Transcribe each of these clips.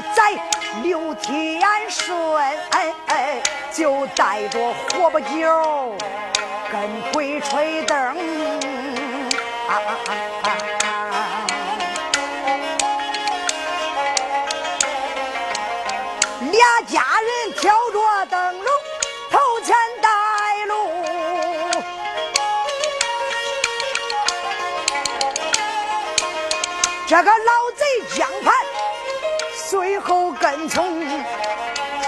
自要宰刘天顺，就带着火把酒跟鬼吹灯。啊啊啊俩家人挑着灯笼头前带路，这个随后跟从，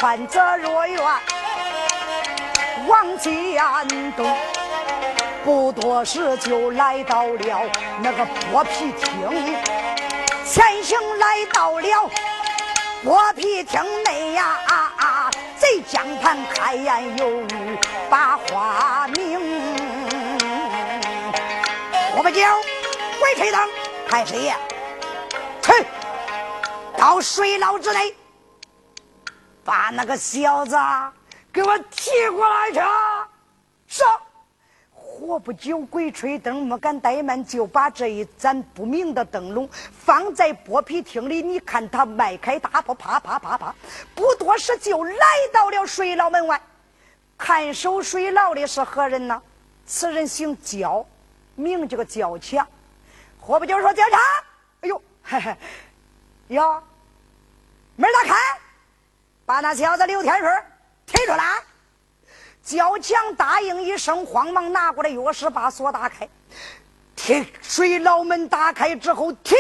穿着若院往前东，不多时就来到了那个剥皮厅，前行来到了。剥皮厅内呀，啊贼江盘开言有语把话明。我不酒，鬼吹灯，太师爷，去到水牢之内，把那个小子给我提过来去。是。活不久，鬼吹灯没敢怠慢，就把这一盏不明的灯笼放在剥皮厅里。你看他迈开大步，啪啪啪啪，不多时就来到了水牢门外。看守水牢的是何人呢？此人姓焦，名叫个焦强。活不久说焦强？哎呦，嘿嘿，哟，门打开，把那小子刘天顺提出来。焦强答应一声，慌忙拿过来钥匙，把锁打开。铁水牢门打开之后，提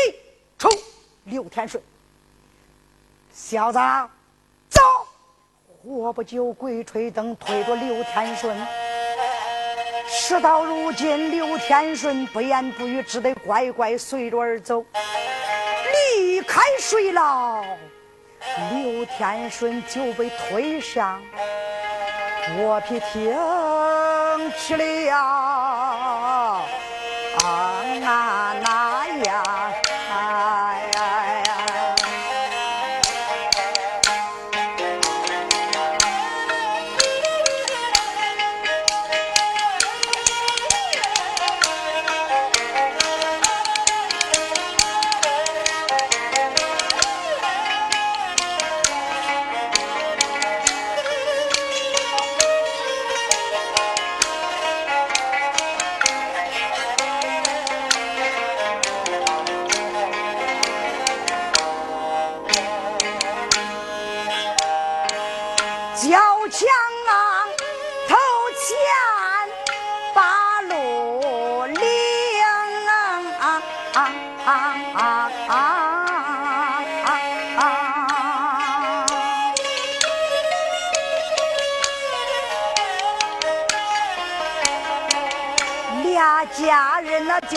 出刘天顺，小子，走！活不久，鬼吹灯推着刘天顺。事到如今，刘天顺不言不语，只得乖乖随着而走。离开水牢，刘天顺就被推上。卧皮艇去了，啊啊啊。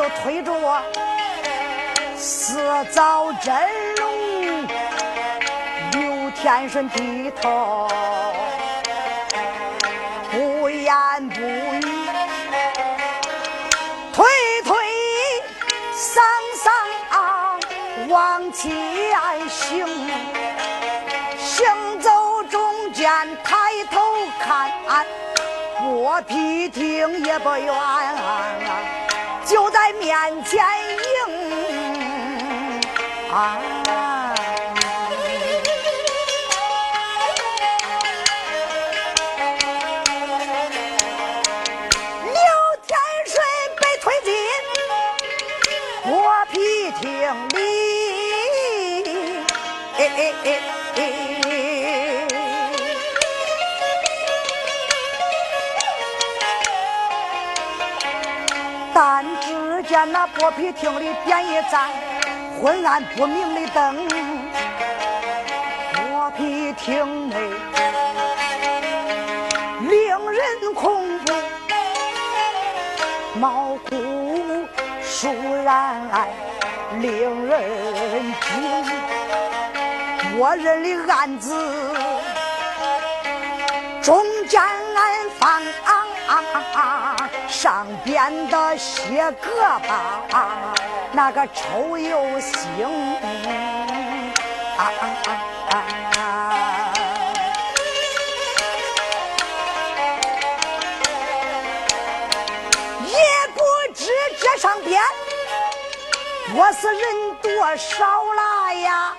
就推着我四早真容，刘天顺低头不言不语，推推搡搡往前行，行走中间抬头看。剥皮厅也不远，就在面前迎。啊那剥皮厅里点一盏昏暗不明的灯，剥皮厅内令人恐怖，毛骨悚然令人惊，我人的案子中间安放。上边的血个吧那个臭又腥啊啊啊啊啊也不知这上边我是人多少了呀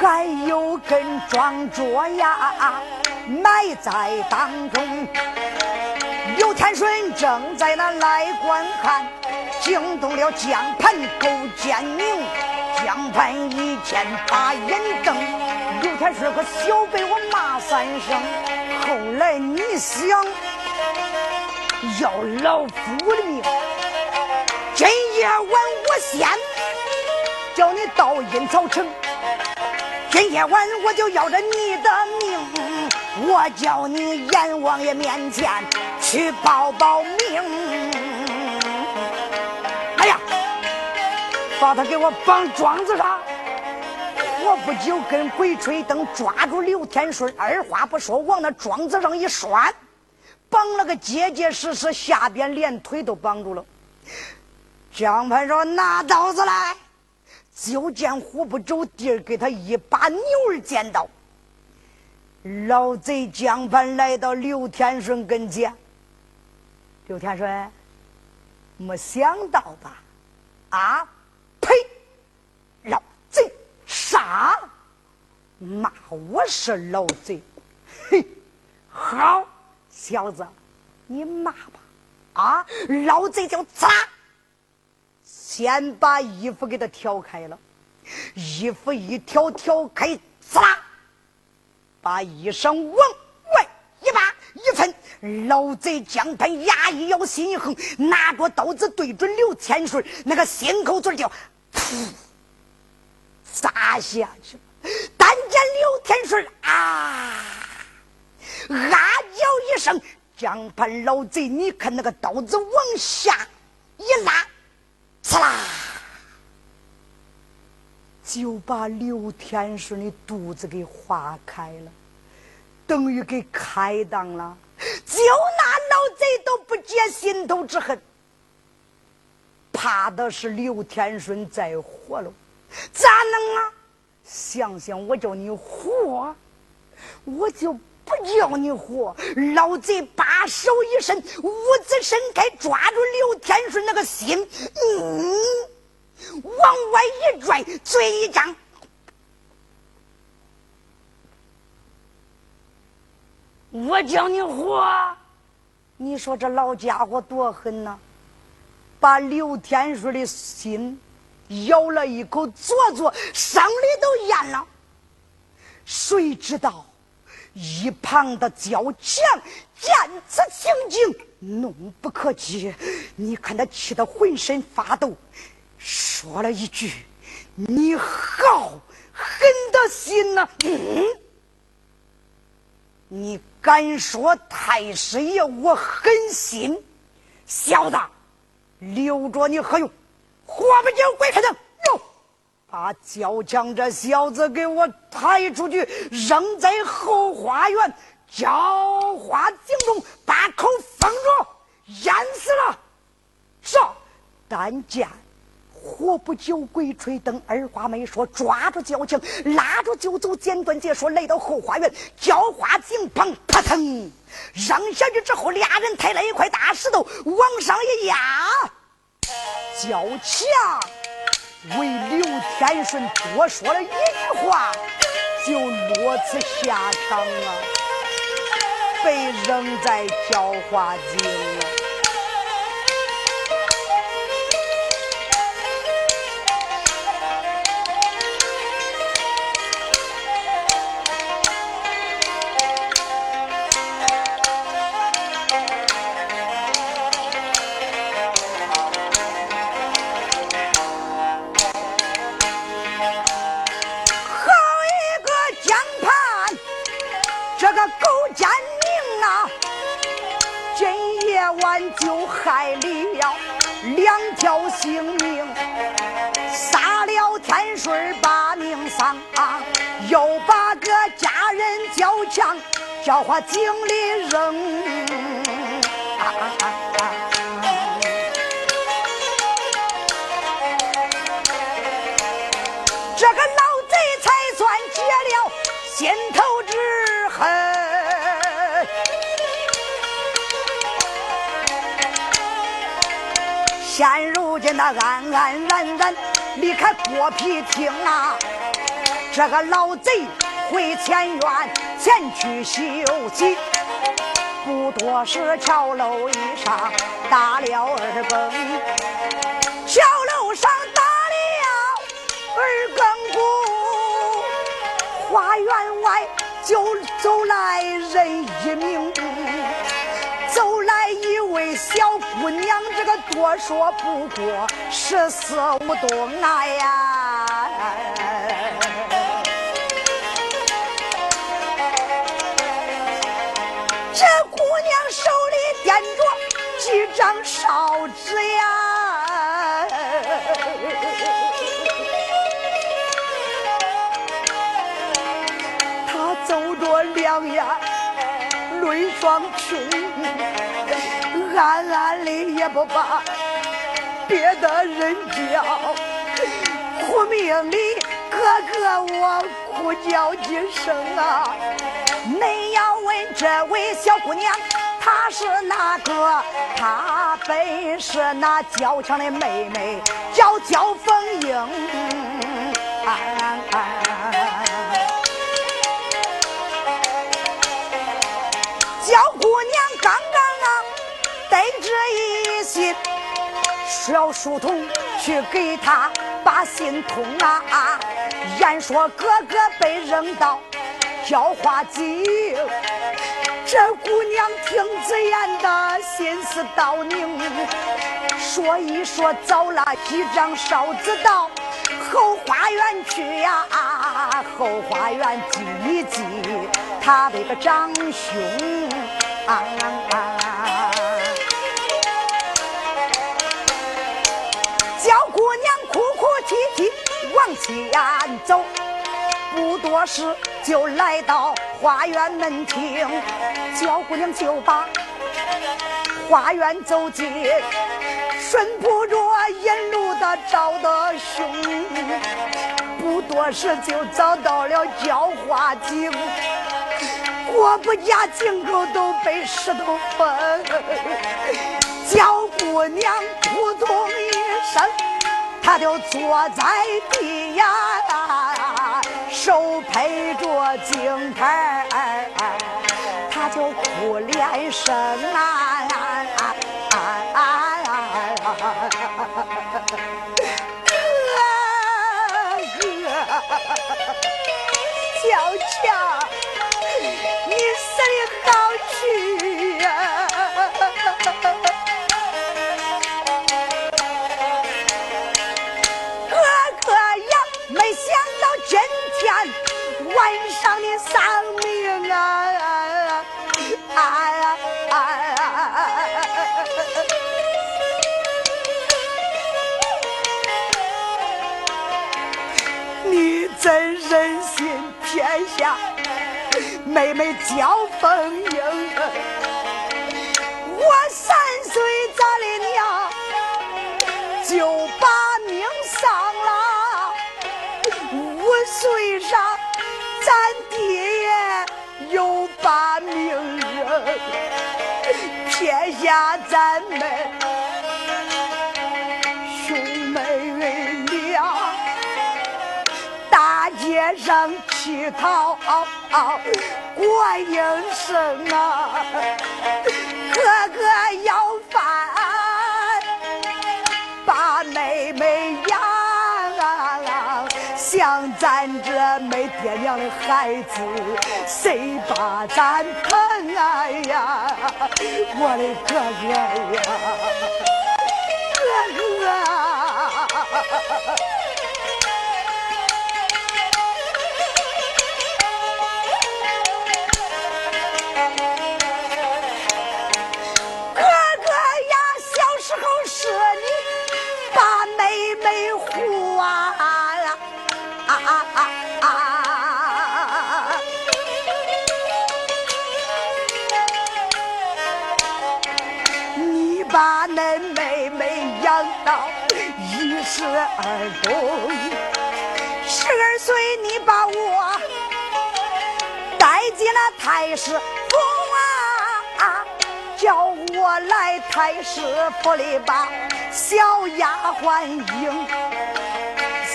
还有根庄桌呀，埋在当中。刘天顺正在那来观看，惊动了江盘勾践宁。江盘一见把眼瞪，刘天顺和小辈我骂三声。后来你想要老夫的命，今夜晚我先叫你到阴曹城，今夜晚我就要着你的命，我叫你阎王爷面前去报报名。哎呀把他给我绑桩子上，我不久跟鬼吹灯抓住刘天顺，二话不说往那桩子上一拴，绑了个结结实实，下边连腿都绑住了。江盘说：“拿刀子来！”就见虎不着地，给他一把牛儿尖刀。老贼江盘来到刘天顺跟前，刘天顺，没想到吧？啊！呸！老贼，啥？骂我是老贼？嘿，好小子，你骂吧！啊，老贼就砸？先把衣服给他挑开了，衣服一挑挑开，咋？把衣裳往外一扒一分。老贼江盘牙一咬，心一横，拿着刀子对准刘天顺那个心口嘴就。噗！砸下去了。但见刘天顺啊，啊叫一声，江盘老贼，你看那个刀子往下一拉，刺啦，就把刘天顺的肚子给划开了，等于给开裆了。就那老贼都不解心头之恨。怕的是刘天顺再活了，咋能啊？想想我叫你活，我就不叫你活。老贼把手一伸，五指伸开，抓住刘天顺那个心，嗯，往外一拽，嘴一张，我叫你活，你说这老家伙多狠呐！把刘天顺的心咬了一口，左左生里都咽了。谁知道一旁的焦强见此情景，怒不可遏。你看他气得浑身发抖，说了一句：“你好狠的心呐！”嗯，你敢说太师爷我狠心，小子！留着你何用？活不久，鬼开灯！哟，把焦强这小子给我抬出去，扔在后花园浇花井中，把口封住，淹死了。是，但见活不久，鬼吹灯，二话没说，抓住焦强，拉着就走。简短解说，来到后花园浇花井旁，扑腾。扔下去之后，俩人抬了一块大石头往上一压，焦强为刘天顺多说了一句话，就落此下场啊，被扔在叫花井人交强，叫花井里扔。这个老贼才算解了心头之恨。现如今那安安然然离开郭皮厅啊，这个老贼回前院前去休息。不多时，桥楼一上打了二更，桥楼上打了二更鼓，花园外就走来人一名，走来一位小姑娘，这个多说不过十四五冬来呀。里掂着几张烧纸呀，他走着两眼泪双穷，暗暗里也不把别的人叫，苦命里哥哥我哭叫几声啊！恁要问这位小姑娘。她是哪个？她本是那娇强的妹妹，叫焦凤英。焦姑娘刚刚啊，得知一信，要书童去给她把信通啊。言说哥哥被扔到焦花井。这姑娘听此言的心思倒宁，说一说找了几张烧纸到后花园去呀，啊后花园祭一祭他的个长兄啊。叫姑娘哭哭啼啼往前走，不多时就来到。花园门厅，焦姑娘就把花园走进，顺不着引路的找的凶，不多时就找到了焦花井，果不假，井口都被石头封。焦姑娘扑通一声，她就坐在地呀。手陪着井台，他就苦连声啊！哥哥，小晚上的丧命啊！你怎忍心撇下妹妹焦凤英？我三岁咱的娘把命扔，撇下咱们兄妹俩，大街上乞讨过营生啊，娘的孩子，谁把咱疼爱呀？我的哥哥呀，哥。哥十二冬，十二岁你把我带进了太师府啊，叫我来太师府里把小丫鬟迎，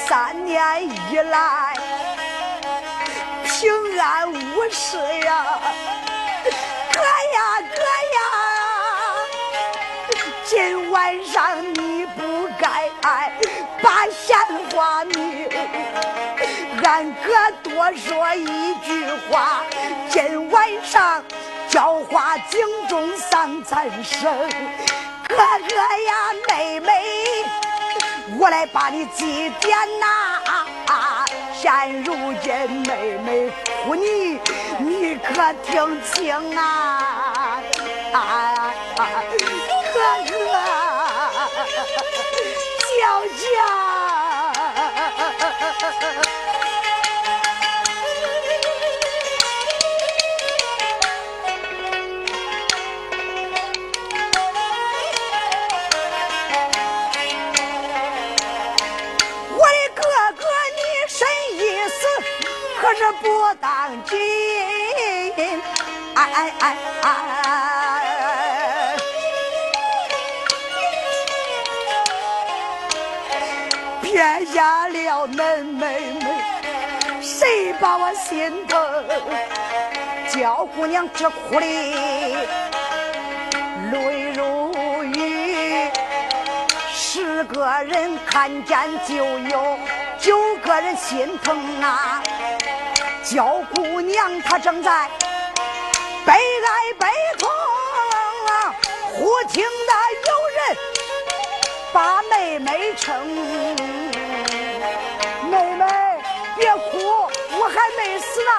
三年以来平安无事呀，哥呀哥呀！今晚上你不该把闲话你，俺哥多说一句话，今晚上教化井中丧残生。哥哥呀，妹妹，我来把你祭奠呐。现如今妹妹哭你，你可听清啊啊？哥哥，娇娇。我的哥哥，你什意思？可是不当紧，哎哎哎哎！撇下了恁妹妹，谁把我心疼？娇姑娘直哭的泪如雨，十个人看见就有九个人心疼啊！娇姑娘她正在悲哀悲痛啊，忽听。把妹妹称，妹妹别哭，我还没死呢。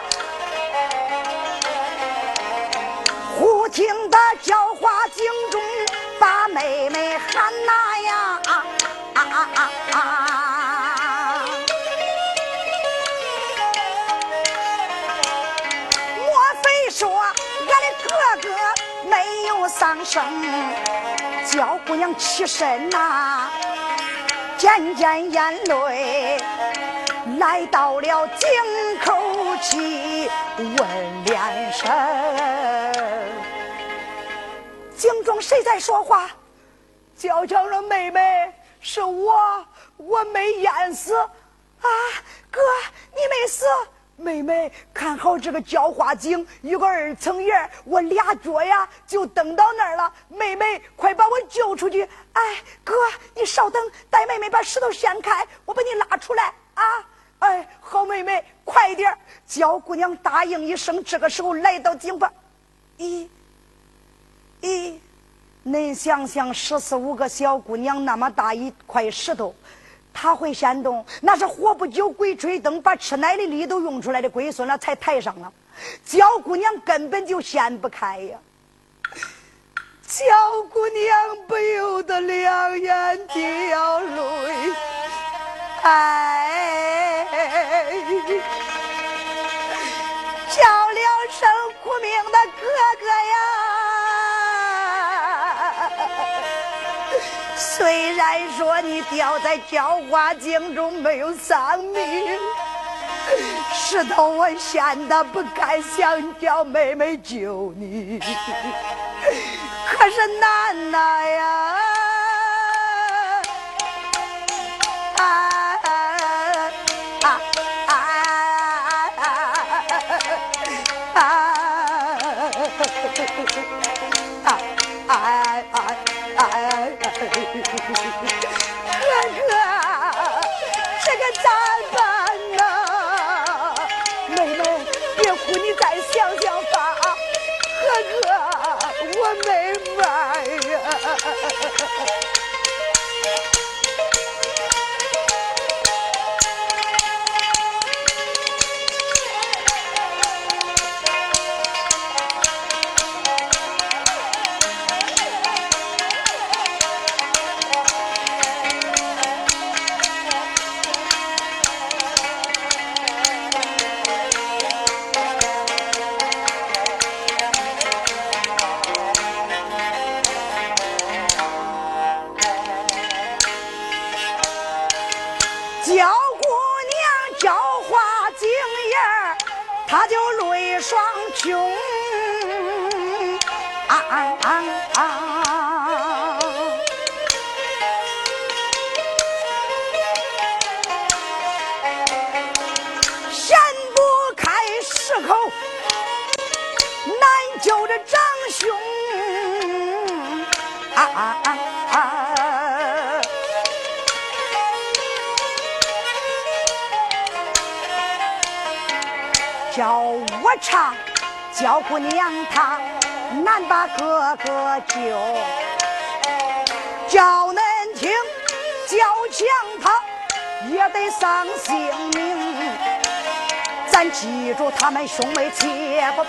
忽听得叫花井中，把妹妹喊呐呀！啊啊啊啊！莫非说俺的哥哥没有丧生？娇姑娘起身呐，渐渐眼泪来到了井口去问连声。井中谁在说话？娇娇说：“妹妹，是我，我没淹死。啊，哥，你没死。”妹妹，看好这个浇花井，有个二层檐，我俩脚呀就蹬到那儿了。妹妹，快把我救出去！哎，哥，你稍等，带妹妹把石头掀开，我把你拉出来啊！哎，好妹妹，快点娇姑娘答应一声，这个时候来到井旁。咦，咦，恁想想，十四五个小姑娘那么大一块石头。他会掀动，那是活不久鬼吹灯，把吃奶的力都用出来的龟孙了，才抬上了。娇姑娘根本就掀不开呀！娇姑娘不由得两眼掉泪，哎，叫了声苦命的哥哥呀！虽然说你掉在浇花井中没有丧命，石头我吓得不敢想叫妹妹救你，可是难呐呀！啊你再想想法，何哥，我没卖呀。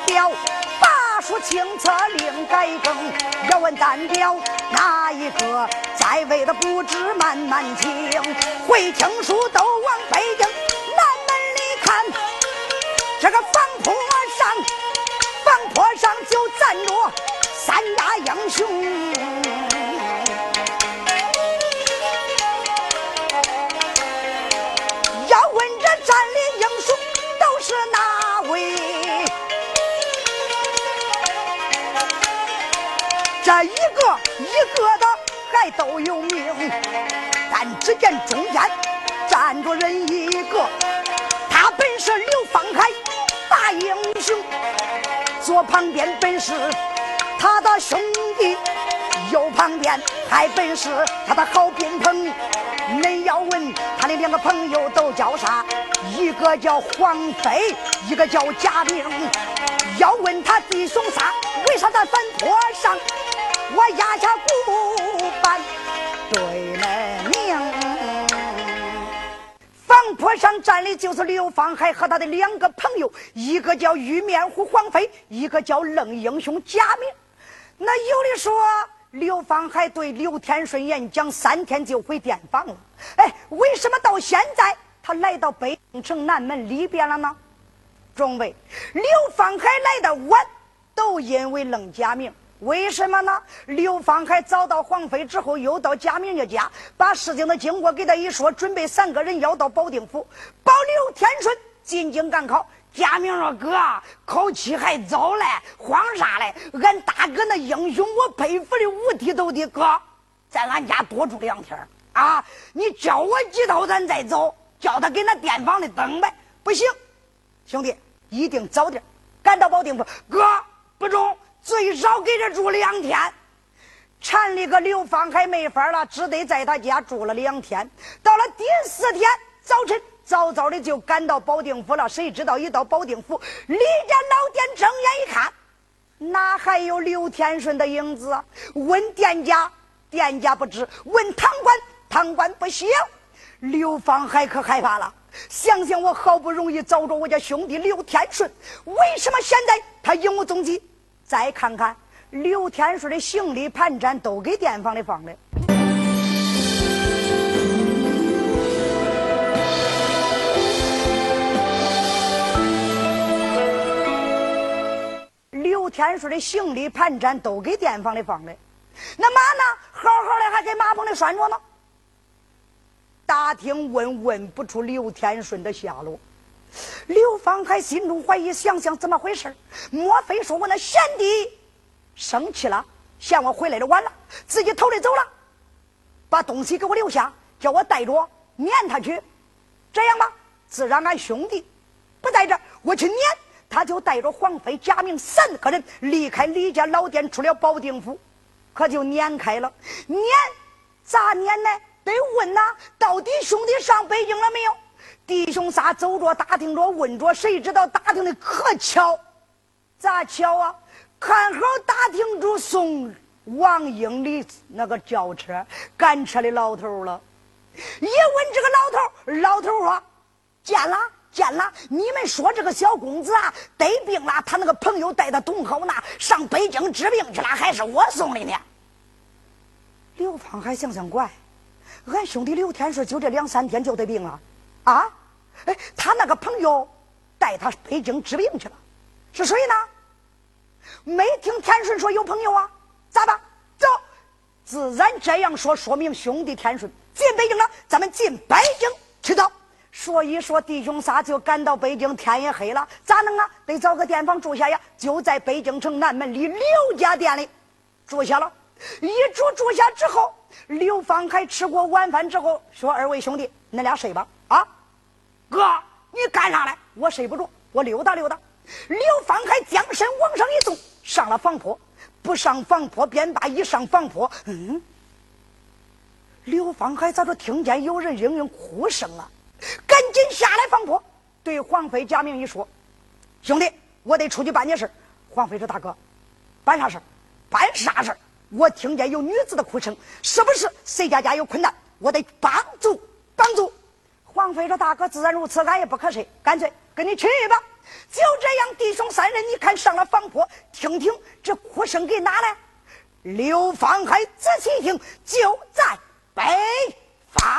表，把书清册另改更。要问单表哪一个在位的不知慢慢听，会听书都往北京南门里看。这个房坡上，房坡上就站着三大英雄。一个一个的还都有名，但只见中间站着人一个，他本是刘方海大英雄，左旁边本是他的兄弟，右旁边还本是他的好宾朋。恁要问他的两个朋友都叫啥？一个叫黄飞，一个叫贾明。要问他弟兄仨，为啥在坟坡上？我压下骨板对恁明。房坡上站的就是刘方海和他的两个朋友，一个叫玉面虎黄飞，一个叫愣英雄贾明。那有的说。刘芳还对刘天顺演讲三天就回店房了。哎，为什么到现在他来到北京城南门里边了呢？众位，刘芳海来的晚，都因为愣贾明。为什么呢？刘芳海找到黄飞之后，又到贾明家家，把事情的经过给他一说，准备三个人要到保定府，保刘天顺进京赶考。贾明说：“哥，考期还早嘞，慌啥嘞？俺大哥那英雄，我佩服的五体投地。哥，在俺家多住两天啊！你教我几套，咱再走。叫他给那店房里等呗。不行，兄弟，一定早点赶到保定府。哥，不中，最少给这住两天。缠里个刘芳还没法了，只得在他家住了两天。到了第四天早晨。”早早的就赶到保定府了，谁知道一到保定府，李家老店睁眼一看，哪还有刘天顺的影子？问店家，店家不知；问堂官，堂官不晓。刘芳海可害怕了，想想我好不容易找着我家兄弟刘天顺，为什么现在他影无踪迹？再看看刘天顺的行李盘缠，都给店房里放了。刘天顺的行李盘缠都给店房里放了，那马呢？好好的还给马棚里拴着呢。打听问问不出刘天顺的下落，刘芳海心中怀疑，想想怎么回事？莫非说我那贤弟生气了，嫌我回来的晚了，自己偷着走了，把东西给我留下，叫我带着撵他去？这样吧，自然俺兄弟不在这，我去撵。他就带着黄飞、贾明三个人离开李家老店，出了保定府，可就撵开了。撵咋撵呢？得问呐，到底兄弟上北京了没有？弟兄仨走着打听着问着，谁知道打听的可巧？咋巧啊？看好打听住送王英的那个轿车赶车的老头了。一问这个老头，老头说：“见了。”见了，你们说这个小公子啊得病了，他那个朋友带他同好呢，上北京治病去了，还是我送的呢？刘芳还想想怪，俺兄弟刘天顺就这两三天就得病了，啊？哎，他那个朋友带他北京治病去了，是谁呢？没听天顺说有朋友啊？咋办？走，自然这样说，说明兄弟天顺进北京了，咱们进北京去找。所以说，弟兄仨就赶到北京，天也黑了，咋弄啊？得找个店房住下呀。就在北京城南门里刘家店里住下了。一住住下之后，刘方海吃过晚饭之后说：“二位兄弟，恁俩睡吧。”啊，哥，你干啥来？我睡不着，我溜达溜达。刘方海将身往上一纵，上了房坡。不上房坡便罢，一上房坡，嗯，刘方海咋着听见有人嘤嘤哭声啊？赶紧下来房坡，对黄飞假名一说：“兄弟，我得出去办件事。”黄飞说：“大哥，办啥事办啥事我听见有女子的哭声，是不是谁家家有困难？我得帮助帮助。”王妃说：“大哥，自然如此，俺也不瞌睡，干脆跟你去吧。”就这样，弟兄三人，你看上了房坡，听听这哭声给哪来？刘方海仔细听，就在北方。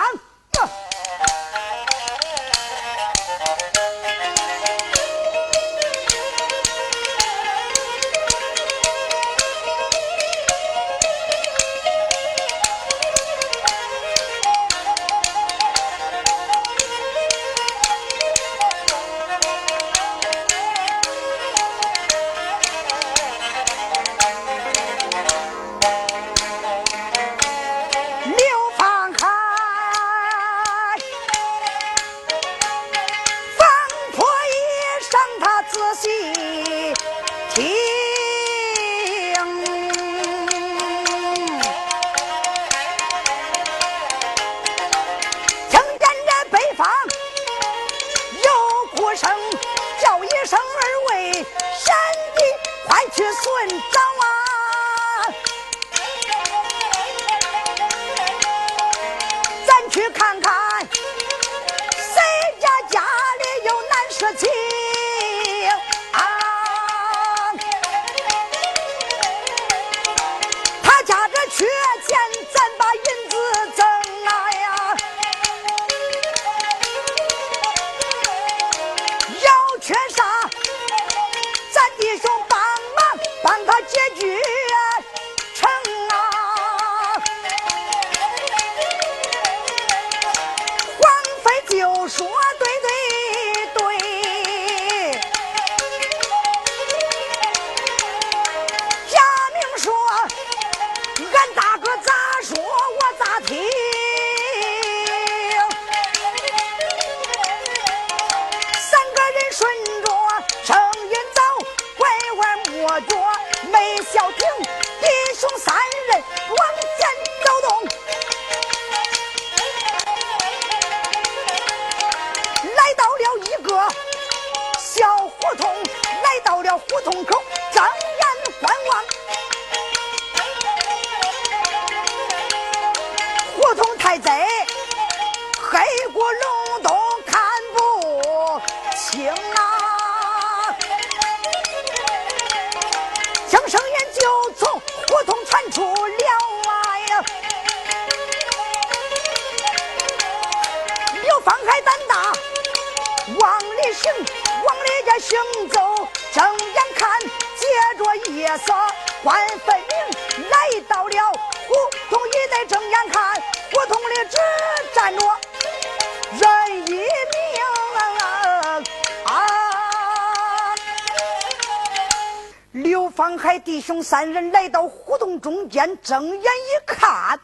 三人来到胡同中间，睁眼一看，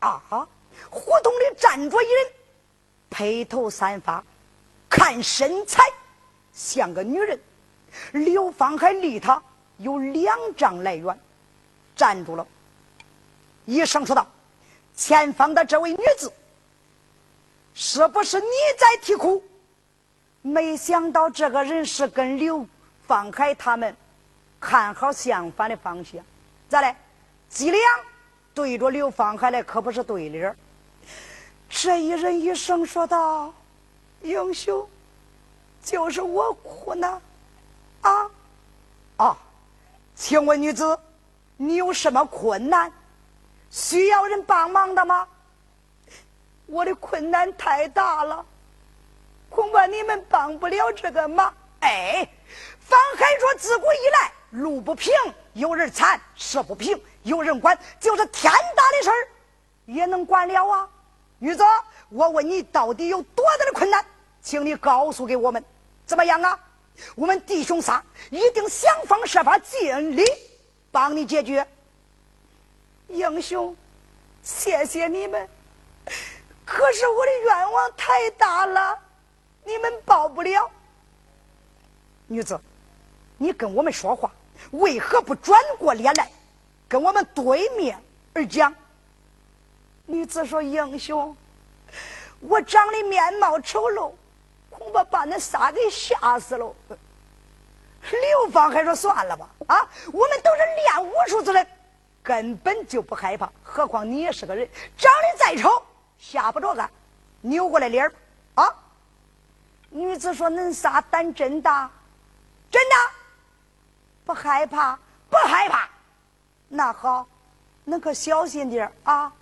啊！胡同里站着一人，披头散发，看身材像个女人。刘芳还离他有两丈来远，站住了，一声说道：“前方的这位女子，是不是你在啼哭？”没想到这个人是跟刘芳海他们。看好相反的方向，咋嘞？脊梁对着刘芳海来，可不是对联。这一人一声说道：“英雄，就是我苦呢。”啊啊！请问女子，你有什么困难？需要人帮忙的吗？我的困难太大了，恐怕你们帮不了这个忙。哎，方海说：“自古以来。”路不平有人铲，事不平有人管，就是天大的事儿也能管了啊！女子，我问你，到底有多大的困难？请你告诉给我们，怎么样啊？我们弟兄仨一定想方设法尽力帮你解决。英雄，谢谢你们。可是我的愿望太大了，你们报不了。女子，你跟我们说话，为何不转过脸来，跟我们对面而讲？女子说：“英雄，我长得面貌丑陋，恐怕把那仨给吓死了。”刘芳还说：“算了吧，啊，我们都是练武术之人，根本就不害怕。何况你也是个人，长得再丑，吓不着俺。扭过来脸，啊！”女子说：“恁仨胆真大。”真的不害怕，不害怕。那好，恁可小心点啊！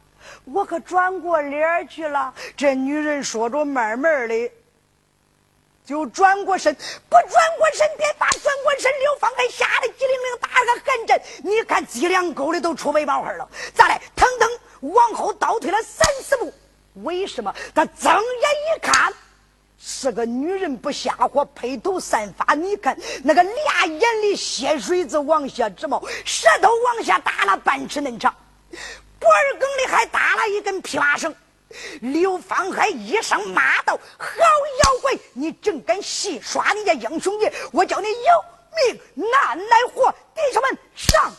我可转过脸去了。这女人说着，慢慢的就转过身。不转过身，别把转过身。刘芳还吓得机灵灵打了个寒颤。你看脊梁沟里都出白毛汗了。咋的？腾腾往后倒退了三四步。为什么？他睁眼一看。是个女人不瞎火，披头散发。你看那个俩眼里血水子往下直冒，舌头往下打了半尺嫩长，脖儿梗里还搭了一根琵琶绳。刘芳海一声骂道：“好妖怪，你真敢戏耍你家英雄爷！我叫你有命难来活！弟兄们上！”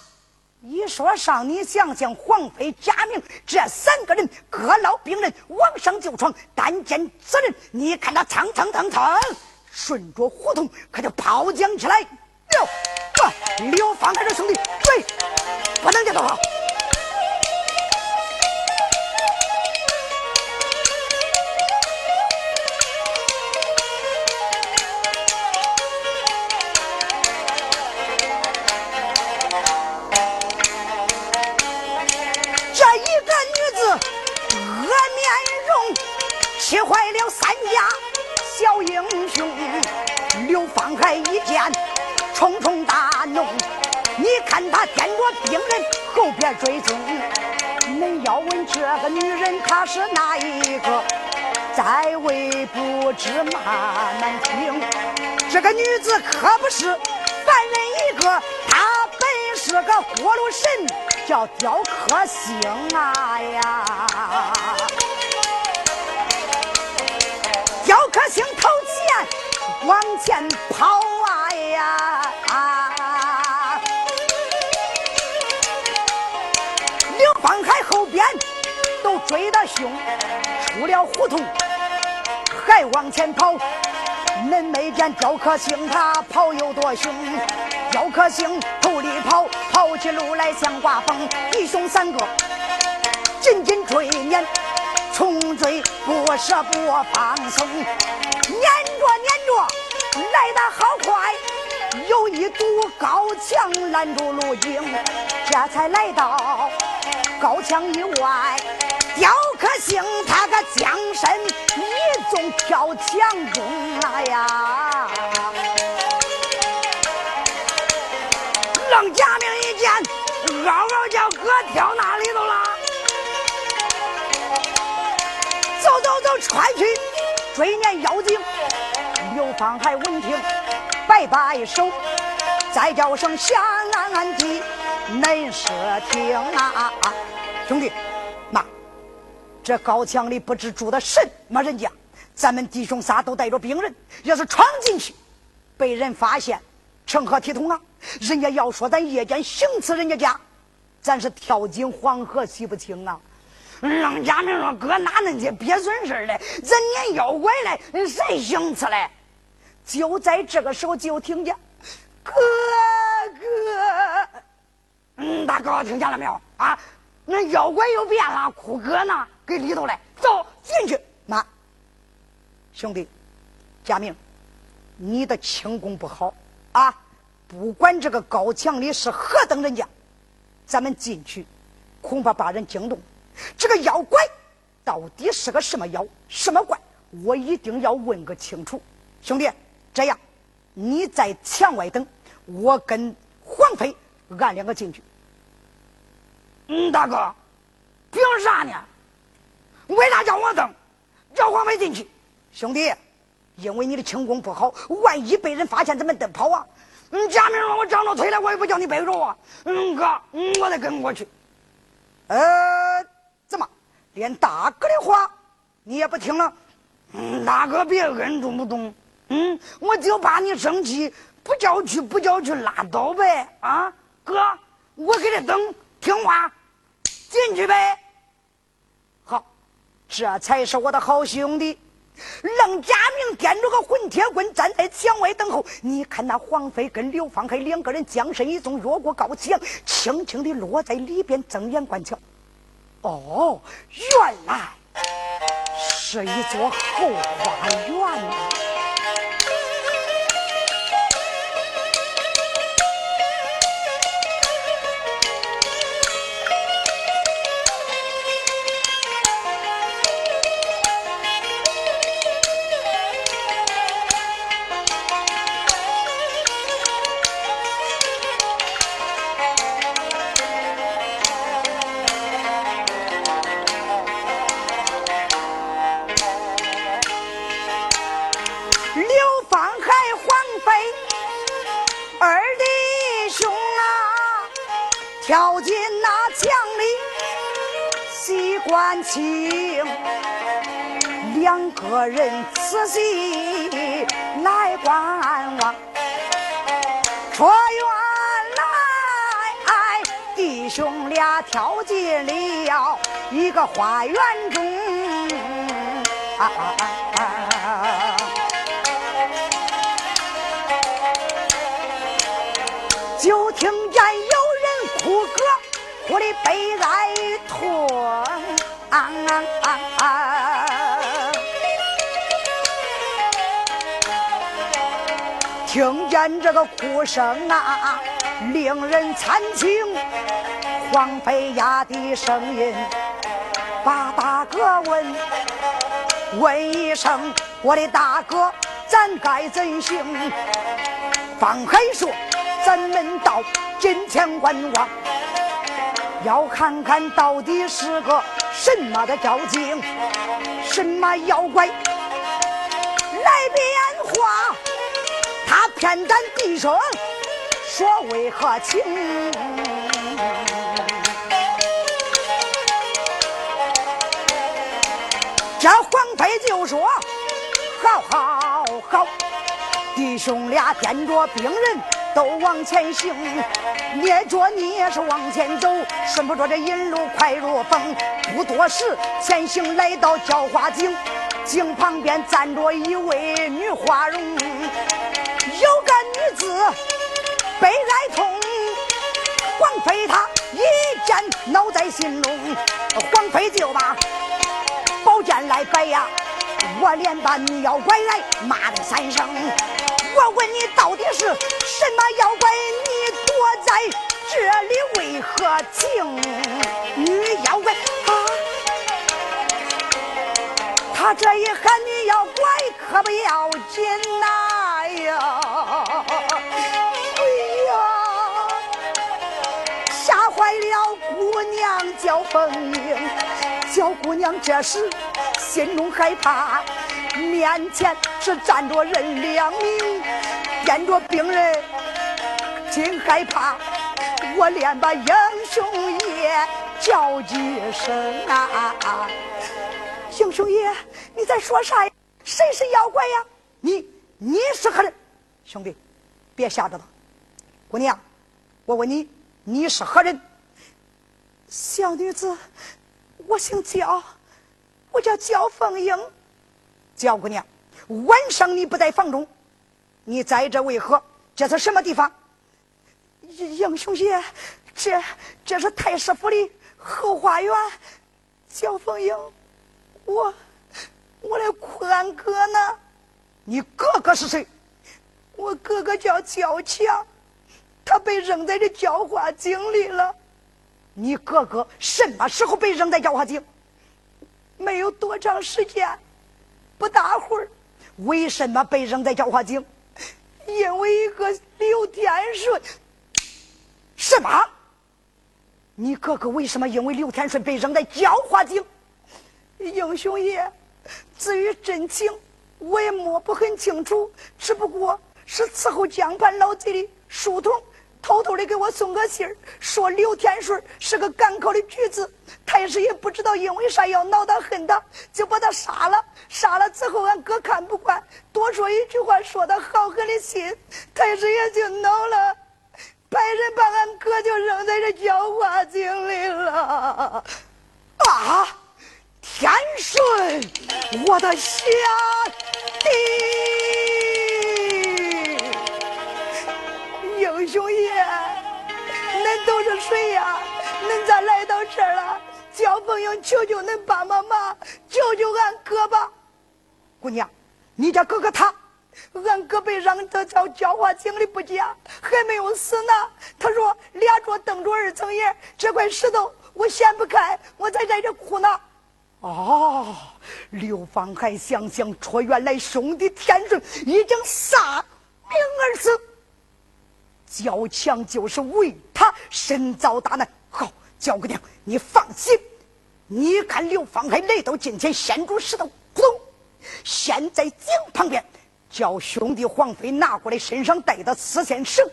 一说上，你想想，黄飞、贾明这三个人各老兵刃往上就闯，单见此人，你看他蹭蹭蹭蹭，顺着胡同可就跑将起来。刘，不，刘芳开说兄弟，对，不能叫他跑。刘方海一见重重大怒，你看他颠着兵人后边追踪。恁要问这个女人她是哪一个？在位不知骂难听。这个女子可不是凡人一个，她本是个活路神，叫雕刻星啊呀。雕刻星头往前跑啊呀！刘方海后边都追得凶，出了胡同还往前跑。恁没见雕刻星他跑有多凶？雕刻星头里跑，跑起路来像刮风。弟兄三个紧紧追撵。穷追不舍不放松，堵高墙拦住路径，这才来到高墙以外。雕刻星他个将身一纵跳墙中啊呀！愣贾明一见，嗷嗷叫，哥跳哪里头了？走走走，穿去追撵妖精。刘芳海闻听，摆摆手，再叫声下安地，恁是听啊！啊,啊兄弟，妈，这高墙里不知住的什么人家，咱们弟兄仨都带着兵人，要是闯进去，被人发现，成何体统啊？人家要说咱夜间行刺人家家，咱是跳进黄河洗不清啊！让家明说：“哥，哪能去？别损事嘞！咱撵妖怪嘞，谁行刺嘞？”就在这个时候，就听见：“哥哥，嗯，大哥，听见了没有？啊，那妖怪又变了，哭哥呢？给里头来，走进去。妈，兄弟，贾明，你的轻功不好啊！不管这个高墙里是何等人家，咱们进去，恐怕把人惊动。”这个妖怪到底是个什么妖什么怪？我一定要问个清楚。兄弟，这样，你在墙外等，我跟黄飞俺两个进去。嗯，大哥，凭啥呢？为啥叫我等？叫黄飞进去，兄弟，因为你的轻功不好，万一被人发现，怎么得跑啊？嗯，假明说我长着腿了，我也不叫你背着我。嗯，哥，嗯，我得跟过去。呃，怎么连大哥的话你也不听了？嗯，大哥别恩，懂不懂？嗯，我就怕你生气，不叫去，不叫去，拉倒呗。啊，哥，我给你等，听话，进去呗。好，这才是我的好兄弟。冷家明掂着个混铁棍站在墙外等候。你看那黄飞跟刘方海两个人将身一纵，越过高墙，轻轻地落在里边，睁眼观瞧。哦，原来是一座后花园。跳进了一个花园中。啊啊啊就听见有人。哭歌哭的悲哀痛，听见这个哭声啊，令人惨情。王飞压的声音把大哥问，问一声我的大哥，咱该怎行？方海说，咱们到。金钱观望，要看看到底是个什么的妖精，什么妖怪来变化？他骗咱弟兄说为何情？这黄飞就说：好好好，弟兄俩掂着病人。都往前行，捏着你也是往前走，顺不着这引路快如风。不多时，前行来到浇花井，井旁边站着一位女花容，有个女子悲哀痛。黄飞他一见恼在心中，黄飞就把宝剑来摆呀，我连把女妖怪来骂了三声。我问你，到底是什么妖怪？你躲在这里为何情？女妖怪啊！他这一喊女妖怪，可不要紧呐呀！坏了姑娘叫凤英，小姑娘。这时心中害怕。面前是站着人两名，见着病人真害怕。我连把英雄爷叫几声啊！英雄爷，你在说啥呀？谁是妖怪呀？你你是何人？兄弟，别吓着他。姑娘，我问你，你是何人？小女子，我姓焦，我叫焦凤英。焦姑娘，晚上你不在房中，你在这为何？这是什么地方？英雄爷，这这是太师府的后花园。焦凤英，我我来哭俺哥呢。你哥哥是谁？我哥哥叫焦强，他被扔在这浇花井里了。你哥哥什么时候被扔在浇花井？没有多长时间。不大会儿，为什么被扔在浇花井？因为一个刘天顺。什么？你哥哥为什么因为刘天顺被扔在浇花井？英雄爷，至于真情，我也摸不很清楚，只不过是伺候江畔老贼的书童。偷偷的给我送个信儿，说刘天顺是个赶考的举子，太师也不知道因为啥要恼他恨他，就把他杀了。杀了之后，俺哥看不惯，多说一句话，说他好狠的心，太师也就恼了，派人把俺哥就扔在这教化井里了。啊，天顺，我的兄弟！英雄爷，恁都是谁呀？恁咋来到这儿了？焦凤英，求求恁帮帮忙，救救俺哥吧！姑娘，你家哥哥他，俺哥被扔到叫焦化井里不假，还没有死呢。他说俩桌凳着二层檐，这块石头我掀不开，我在在这哭呢。哦，刘芳还想想说，原来兄弟天顺已经杀命而死。焦强就是为他身遭大难。好，焦姑娘，你放心。你看刘芳海来到近前，掀住石头，扑通，陷在井旁边。叫兄弟黄飞拿过来身上带的丝线绳，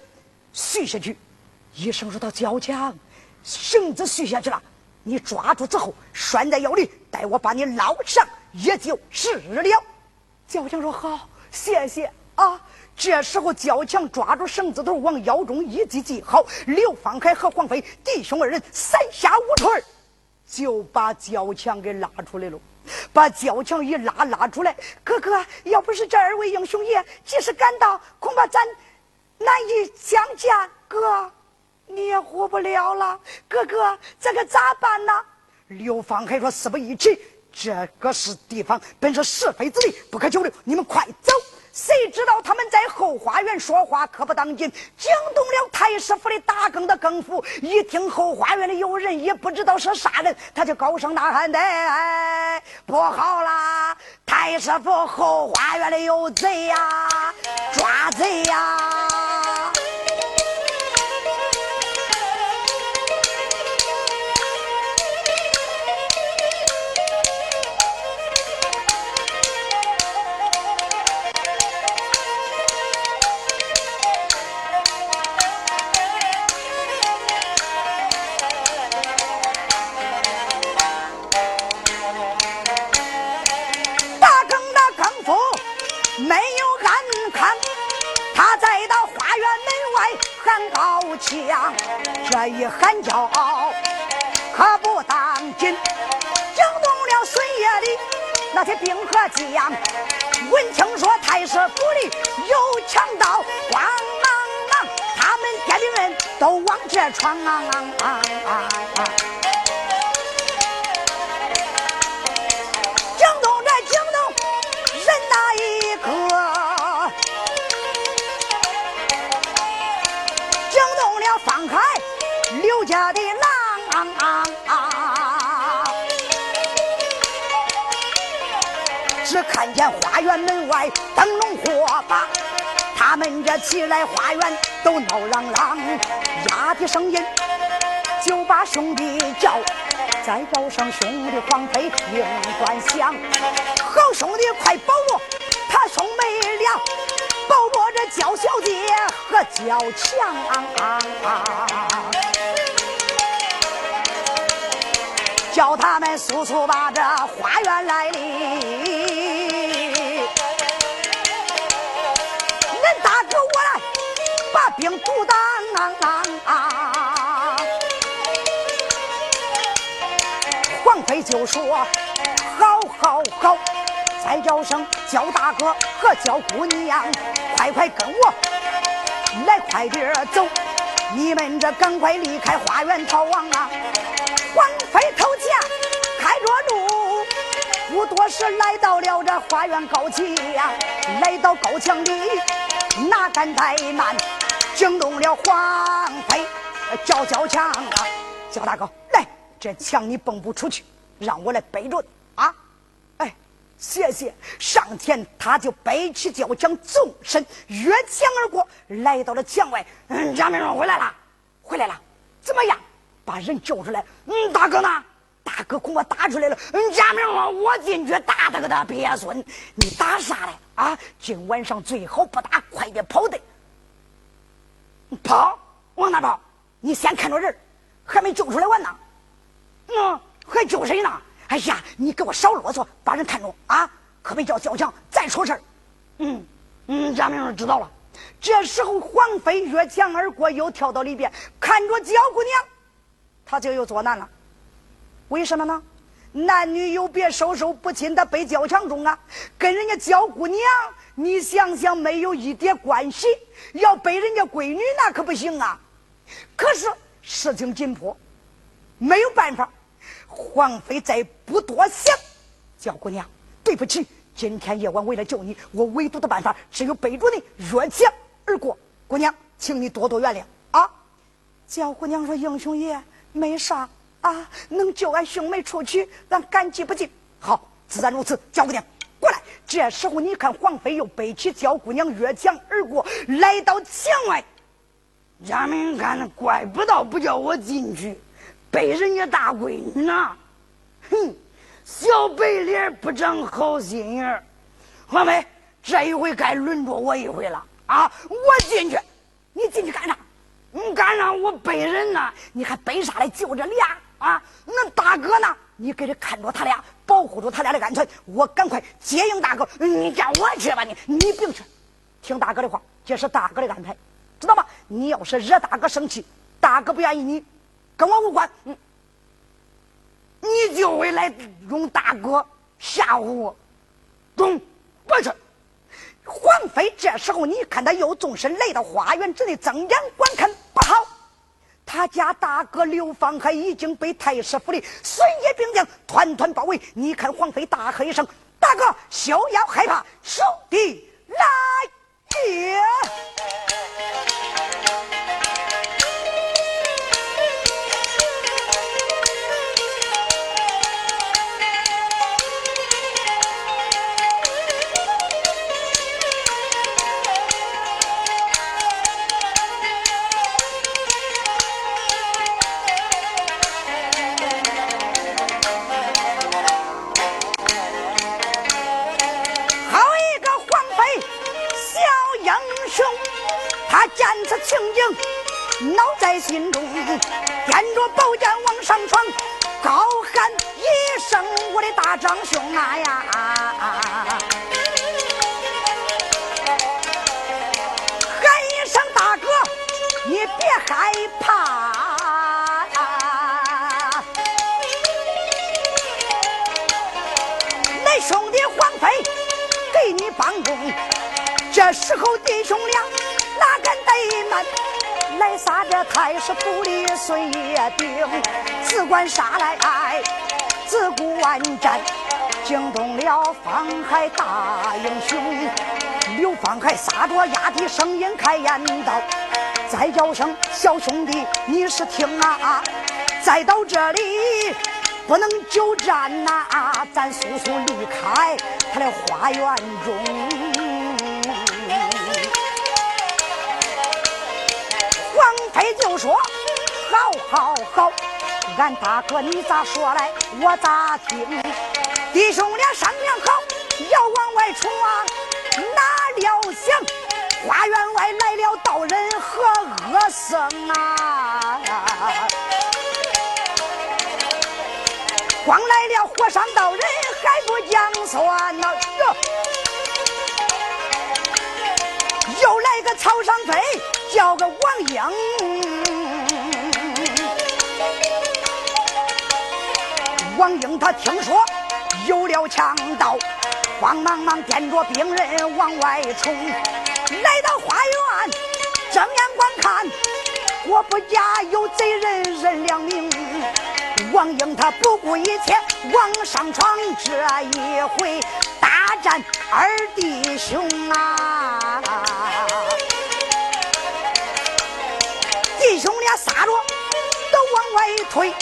续下去。医生说他焦强，绳子续下去了，你抓住之后拴在腰里，待我把你捞上，也就是了。焦强说好，谢谢啊。这时候，焦强抓住绳子头往腰中一系，系好。刘方海和黄飞弟兄二人三下五除二，就把焦强给拉出来了。把焦强一拉，拉出来，哥哥，要不是这二位英雄爷及时赶到，恐怕咱难以相见。哥，你也活不了了。哥哥，这可咋办呢？刘方海说：“事不宜迟，这个是地方，本是是非之地，不可久留。你们快走。”谁知道他们在后花园说话可不当紧，惊动了太师府的打更的更夫。一听后花园里有人，也不知道是啥人，他就高声呐喊：“哎，不好啦！太师府后花园里有贼呀，抓贼呀！”这窗啊啊啊啊，惊动这惊动人那一刻，惊动了方海，刘家的郎啊，只看见花园门外灯笼火把，他们这起来花园。都闹嚷嚷，压低声音就把兄弟叫，再叫声兄弟黄飞听端详，好兄弟快保我，他兄妹俩保我这娇小姐和娇强。叫他们速速把这花园来临。把兵阻挡。黄飞就说：好好好，再叫声焦大哥和焦姑娘，快快跟我来，快点走！你们这赶快离开花园逃亡啊！黄飞头前开着路，不多时来到了这花园高墙，来到高墙里，哪敢怠慢，惊动了黄飞，叫叫强啊！焦大哥，来，这墙你蹦不出去，让我来背着啊！哎，谢谢！上前他就背起焦强，纵身越墙而过，来到了墙外。嗯，杨明荣回来了，回来了，怎么样？把人救出来，嗯，大哥呢？大哥给我打出来了。嗯贾明说：“我进去打他个他鳖孙！你打啥嘞？啊，今晚上最好不打，快点跑的！跑，往哪跑？你先看着人，还没救出来完呢。嗯，还救谁呢？哎呀，你给我少啰嗦，把人看着啊！可别叫小强再出事嗯嗯，贾明说知道了。这时候，黄飞越墙而过，又跳到里边，看着焦姑娘，他就又作难了。为什么呢？男女有别，授受不亲，他被焦强中啊，跟人家焦姑娘，你想想，没有一点关系，要背人家闺女，那可不行啊。可是事情紧迫，没有办法。皇妃再不多想，焦姑娘，对不起，今天夜晚为了救你，我唯独的办法只有背着你越墙。而过，姑娘，请你多多原谅啊！焦姑娘说：“英雄爷，没啥啊，能救俺兄妹出去，俺感激不尽。”好，自然如此。焦姑娘，过来。这时候，你看黄飞又背起焦姑娘越墙而过，来到墙外。贾明看，怪不到不叫我进去，背人家大闺女呢。哼，小白脸不长好心眼儿。黄飞，这一回该轮着我一回了。啊！我进去，你进去干啥？你干啥？我背人呢，你还背啥来救这俩？啊！那大哥呢？你给这看着他俩，保护住他俩的安全。我赶快接应大哥。你叫我去吧，你你不用去，听大哥的话，这是大哥的安排，知道吗？你要是惹大哥生气，大哥不愿意你，跟我无关。你就会来用大哥吓唬我，中不去。黄飞这时候，你看他又纵身来到花园之内，睁眼观看，不好，他家大哥刘芳海已经被太师府里孙野兵将团团包围。你看皇妃大喝一声：“大哥，休要害怕，兄弟来也！”海大英雄。刘方海撒着压低声音开言道：“再叫声小兄弟，你是听啊？再到这里不能久战呐，啊咱速速离开他的花园中。”飞就说：“好，好，好！俺大哥你咋说来，我咋听？弟兄俩商量好，要往外冲啊！哪料想花园外来了道人和恶僧啊！光来了和尚道人还不讲算呐！又来个草上飞。”叫个王英，王英他听说有了强盗，慌忙忙掂着兵刃往外冲，来到花园睁眼观看，我不假有贼人认良明。王英他不顾一切往上闯，这一回大战二弟兄啊！弟兄俩撒着都往外退，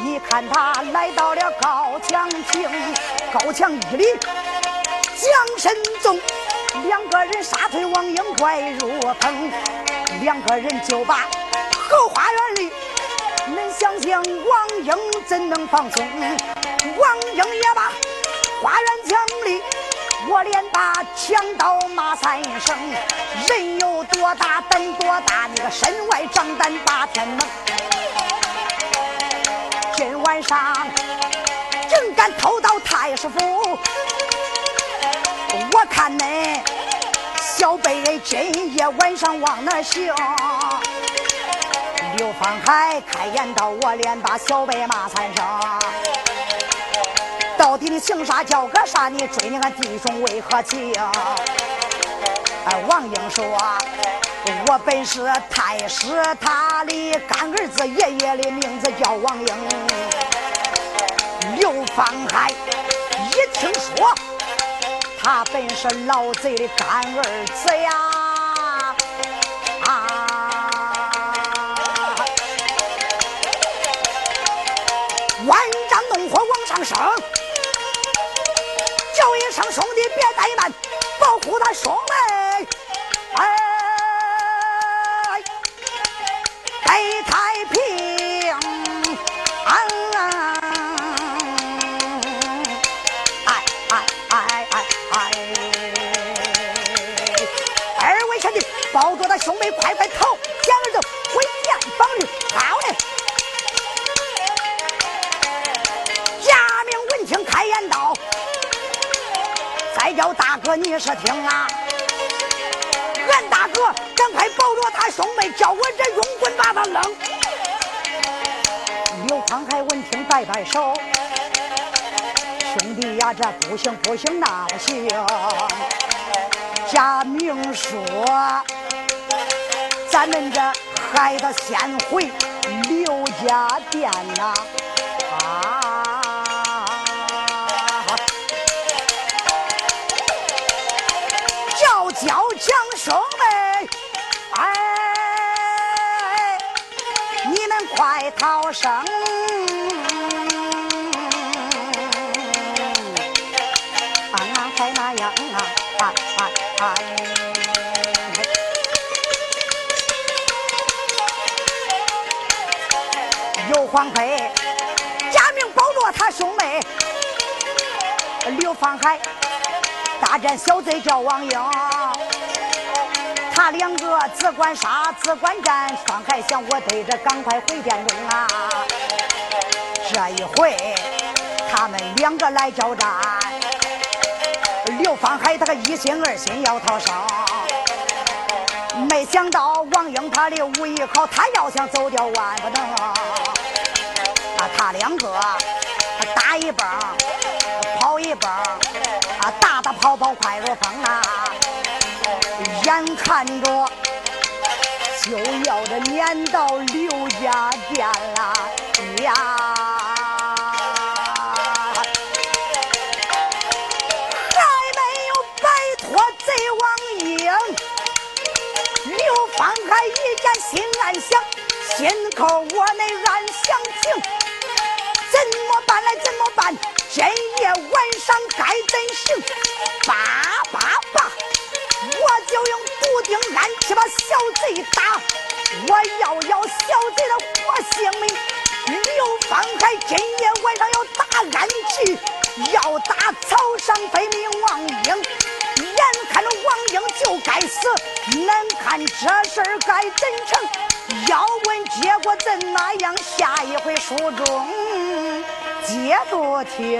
你看他来到了高墙亭，高墙一里将身纵，两个人杀退王英怪入坑，两个人就把后花园里恁想想王英怎能放松？王英也罢，花园墙里，我连把强盗骂三声。人有多大胆多大，你个身外张胆霸天门。今晚上竟敢偷到太师府，我看恁小辈今夜晚上往哪行？刘方海开言道：“我连把小辈骂三声，到底你姓啥叫个啥？你追你俺弟兄为何情？”哎，王英说：“我本是太师他的干儿子，爷爷的名字叫王英。”刘方海一听说，他本是老贼的干儿子呀。啊！万丈怒火往上升，叫一声兄弟别怠慢，保护他兄妹，兄妹快快逃，蒋儿子回见方律，好嘞。贾明闻听开言道：“再叫大哥，你是听啊！俺大哥赶快抱着他兄妹，叫我这用棍把他扔。”刘康海闻听，摆摆手：“兄弟呀，这不行不行，那不行！贾明说，咱们这还得先回刘家店呐。”啊叫兄妹，哎，你们快逃生！啊，还那样啊，哎哎哎！黄飞，贾明保着他兄妹，刘方海大战小贼叫王英。他两个只管杀，只管战，方海想我得着赶快回殿中啊！这一回他们两个来交战，刘方海他个一心二心要逃生，没想到王英他的武艺好，他要想走掉万不能他两个打一蹦，跑一蹦，啊打打跑跑快如风啊！眼看着就要这撵到刘家店了呀，还没有摆脱贼王英。刘方海一见心暗想，心口我内暗想情，怎么办来怎么办？今夜晚上该怎行？八八八！我就用毒钉暗器把小贼打，我要要小贼的活性命。刘方海今夜晚上要打暗器，要打草上飞命王英，眼看着王英就该死，难看这事儿该怎成？要问结果怎那样？下一回书中接着听。